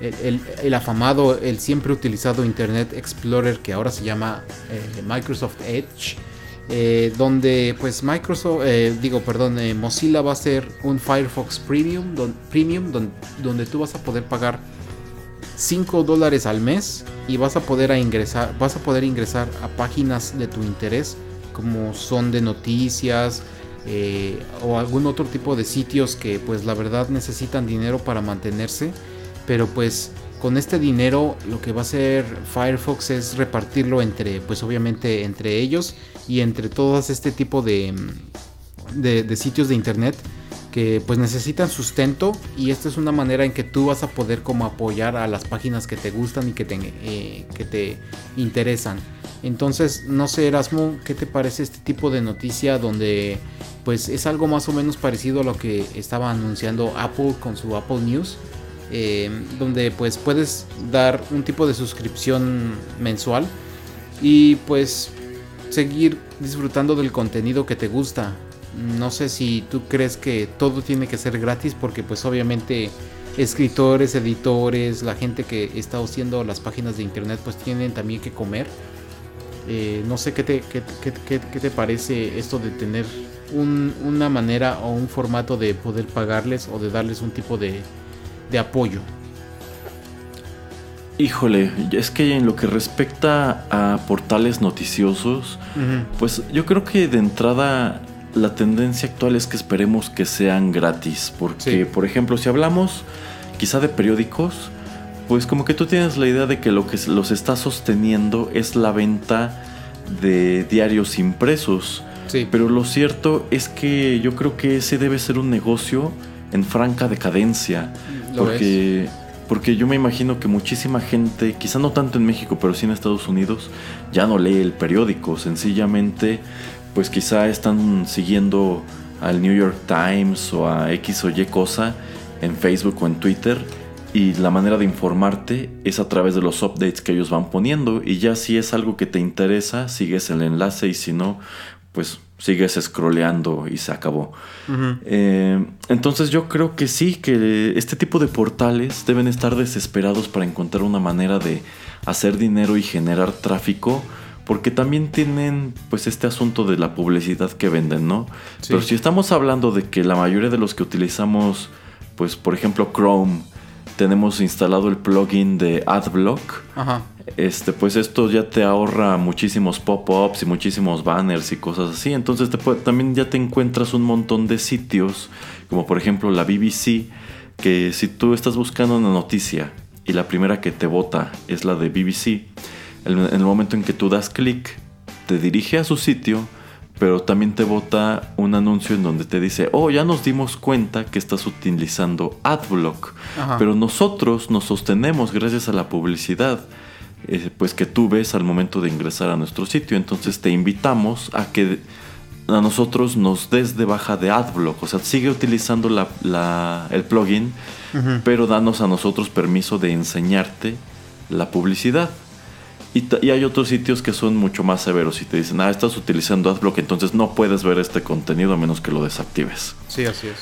el, afamado, el siempre utilizado Internet Explorer que ahora se llama eh, Microsoft Edge. eh, donde pues Microsoft, eh, digo, perdón, Mozilla va a ser un Firefox Premium, premium don- donde tú vas a poder pagar 5 dólares al mes y vas a poder ingresar, vas a poder ingresar a páginas de tu interés como son de noticias o algún otro tipo de sitios que pues la verdad necesitan dinero para mantenerse, pero pues con este dinero lo que va a hacer Firefox es repartirlo entre pues obviamente entre ellos y entre todos este tipo de, mm, de, de sitios de internet que pues necesitan sustento y esta es una manera en que tú vas a poder como apoyar a las páginas que te gustan y que te, eh, que te interesan. Entonces, no sé Erasmo, ¿qué te parece este tipo de noticia donde pues es algo más o menos parecido a lo que estaba anunciando Apple con su Apple News? Eh, donde pues puedes dar un tipo de suscripción mensual y pues seguir disfrutando del contenido que te gusta. No sé si tú crees que todo tiene que ser gratis porque pues obviamente escritores, editores, la gente que está haciendo las páginas de internet pues tienen también que comer. Eh, no sé qué te, qué, qué- qué- te parece esto de tener un- una manera o un formato de poder pagarles o de darles un tipo de, de apoyo. Híjole, es que en lo que respecta a portales noticiosos, pues yo creo que de entrada la tendencia actual es que esperemos que sean gratis. Porque, Sí. por ejemplo, si hablamos quizá de periódicos, pues como que tú tienes la idea de que lo que los está sosteniendo es la venta de diarios impresos. Sí. Pero lo cierto es que yo creo que ese debe ser un negocio en franca decadencia. Porque, porque yo me imagino que muchísima gente, quizá no tanto en México, pero sí en Estados Unidos, ya no lee el periódico. Sencillamente, pues quizá están siguiendo al New York Times o a X o Y cosa en Facebook o en Twitter. Y la manera de informarte es a través de los updates que ellos van poniendo. Y ya si es algo que te interesa, sigues el enlace y si no, pues sigues scrolleando y se acabó. Eh, entonces yo creo que sí, que este tipo de portales deben estar desesperados para encontrar una manera de hacer dinero y generar tráfico. Porque también tienen pues este asunto de la publicidad que venden, ¿no? Sí. Pero si estamos hablando de que la mayoría de los que utilizamos, pues por ejemplo Chrome, tenemos instalado el plugin de AdBlock. Ajá. Este, pues esto ya te ahorra muchísimos pop-ups y muchísimos banners y cosas así. Entonces te también ya te encuentras un montón de sitios, como por ejemplo la BBC, que si tú estás buscando una noticia y la primera que te vota es la de BBC, en el momento en que tú das clic, te dirige a su sitio, pero también te vota un anuncio en donde te dice, oh, ya nos dimos cuenta que estás utilizando AdBlock, pero nosotros nos sostenemos gracias a la publicidad. Eh, pues que tú ves al momento de ingresar a nuestro sitio. Entonces te invitamos a que a nosotros nos des de baja de AdBlock. O sea, sigue utilizando la, el plugin, pero danos a nosotros permiso de enseñarte la publicidad. Y, y, hay otros sitios que son mucho más severos y te dicen, ah, estás utilizando AdBlock, entonces no puedes ver este contenido a menos que lo desactives. Sí, así es.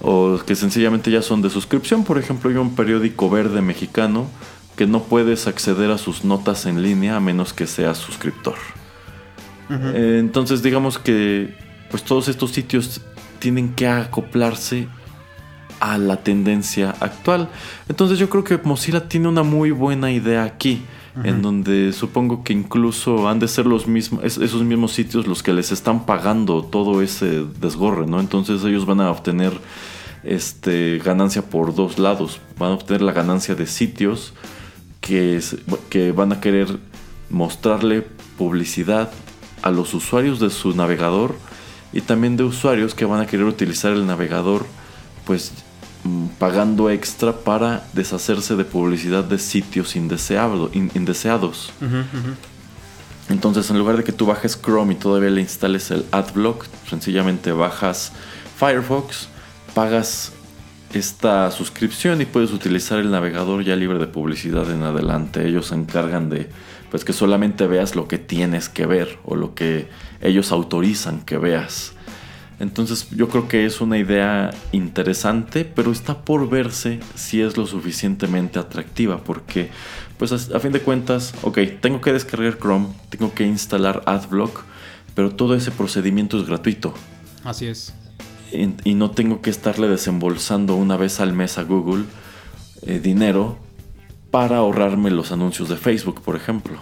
O que sencillamente ya son de suscripción. Por ejemplo, hay un periódico verde mexicano que no puedes acceder a sus notas en línea a menos que seas suscriptor. Eh, entonces digamos que pues todos estos sitios tienen que acoplarse a la tendencia actual. Entonces yo creo que Mozilla tiene una muy buena idea aquí, en donde supongo que incluso han de ser los mismos, esos mismos sitios los que les están pagando todo ese desgorre, ¿no? Entonces ellos van a obtener este, ganancia por dos lados. Van a obtener la ganancia de sitios que, que van a querer mostrarle publicidad a los usuarios de su navegador y también de usuarios que van a querer utilizar el navegador pues mm, pagando extra para deshacerse de publicidad de sitios indeseados. Entonces en lugar de que tú bajes Chrome y todavía le instales el AdBlock, sencillamente bajas Firefox, pagas esta suscripción y puedes utilizar el navegador ya libre de publicidad en adelante. Ellos se encargan de pues que solamente veas lo que tienes que ver o lo que ellos autorizan que veas. Entonces yo creo que es una idea interesante, pero está por verse si es lo suficientemente atractiva, porque pues a, fin de cuentas, ok, tengo que descargar Chrome, tengo que instalar AdBlock, pero todo ese procedimiento es gratuito. Así es y, no tengo que estarle desembolsando una vez al mes a Google eh, dinero para ahorrarme los anuncios de Facebook, por ejemplo.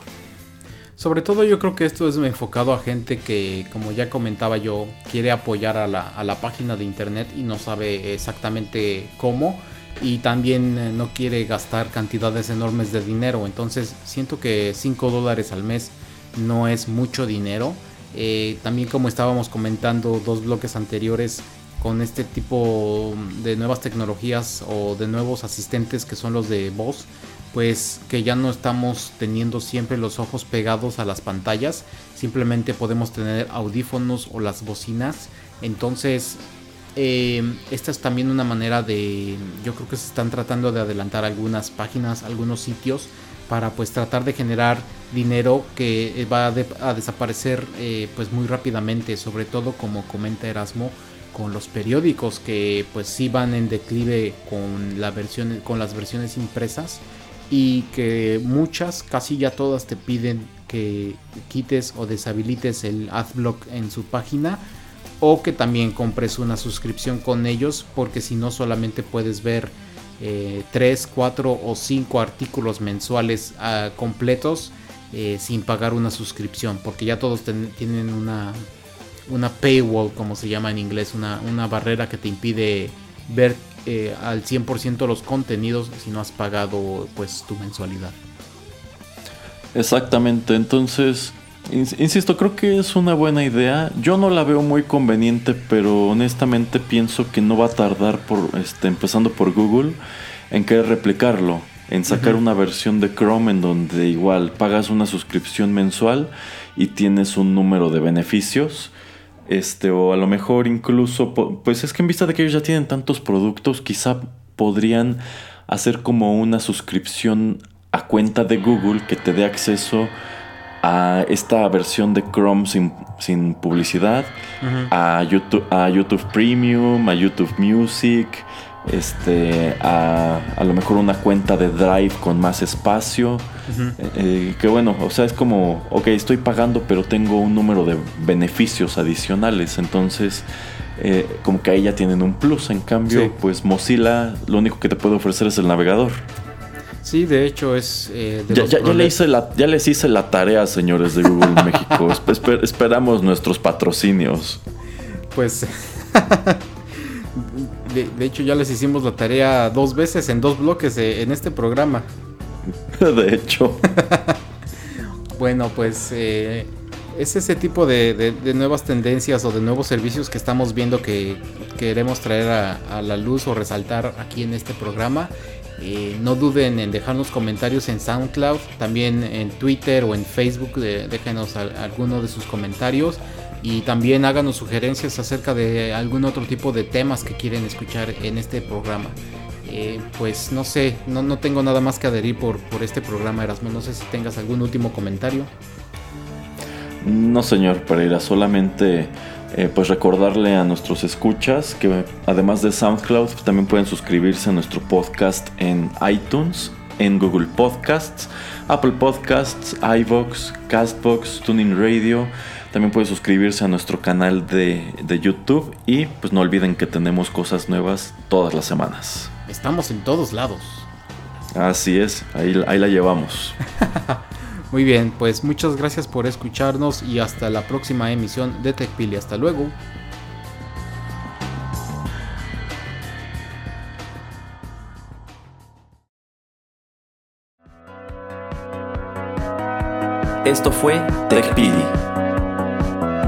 Sobre todo yo creo que esto es enfocado a gente que, como ya comentaba yo, quiere apoyar a la, a la página de internet y no sabe exactamente cómo y también eh, no quiere gastar cantidades enormes de dinero. Entonces siento que 5 dólares al mes no es mucho dinero. Eh, también como estábamos comentando dos bloques anteriores, con este tipo de nuevas tecnologías o de nuevos asistentes que son los de voz, pues que ya no estamos teniendo siempre los ojos pegados a las pantallas, simplemente podemos tener audífonos o las bocinas. Entonces, eh, esta es también una manera de, yo creo que se están tratando de adelantar algunas páginas, algunos sitios para pues tratar de generar dinero que va a, desaparecer eh, pues muy rápidamente, sobre todo como comenta Erasmo con los periódicos que pues sí van en declive con, la versión, con las versiones impresas y que muchas, casi ya todas te piden que quites o deshabilites el adblock en su página o que también compres una suscripción con ellos porque si no solamente puedes ver 3, eh, 4 o 5 artículos mensuales ah, completos eh, sin pagar una suscripción porque ya todos tienen una una paywall, como se llama en inglés, una, una barrera que te impide ver eh, al 100% los contenidos si no has pagado pues tu mensualidad. Exactamente, entonces, insisto, creo que es una buena idea. Yo no la veo muy conveniente, pero honestamente pienso que no va a tardar por, este, empezando por Google, en querer replicarlo, en sacar una versión de Chrome en donde igual pagas una suscripción mensual y tienes un número de beneficios este, o a lo mejor incluso, pues es que en vista de que ellos ya tienen tantos productos, quizá podrían hacer como una suscripción a cuenta de Google que te dé acceso a esta versión de Chrome sin, publicidad, a, YouTube, a YouTube Premium, a YouTube Music, este, a, a lo mejor una cuenta de Drive con más espacio. Eh, eh, que bueno, o sea, es como, ok, estoy pagando, pero tengo un número de beneficios adicionales. Entonces, eh, como que ahí ya tienen un plus. En cambio, pues Mozilla lo único que te puede ofrecer es el navegador. Sí, de hecho es... eh, de Ya, ya- ya le hice la, ya les hice la tarea, señores de Google México. Espe- esperamos nuestros patrocinios. Pues... de, de hecho ya les hicimos la tarea dos veces en dos bloques eh, en este programa. De hecho, Bueno, pues eh, es ese tipo de, de- de nuevas tendencias o de nuevos servicios que estamos viendo que queremos traer a, a la luz o resaltar aquí en este programa. Eh, no duden en dejarnos comentarios en SoundCloud, también en Twitter o en Facebook, déjenos al- alguno de sus comentarios y también háganos sugerencias acerca de algún otro tipo de temas que quieren escuchar en este programa. Eh, pues no sé, no, no tengo nada más que adherir por, por este programa, Erasmo. No sé si tengas algún último comentario. no señor Pereira, solamente eh, pues recordarle a nuestros escuchas que además de SoundCloud también pueden suscribirse a nuestro podcast en iTunes, en Google Podcasts, Apple Podcasts, iVoox, Castbox, Tuning Radio. También pueden suscribirse a nuestro canal de, de YouTube y pues no olviden que tenemos cosas nuevas todas las semanas. Estamos en todos lados. Así es, ahí, ahí la llevamos. Muy bien, pues muchas gracias por escucharnos y hasta la próxima emisión de TechPili. Hasta luego. Esto fue TechPili.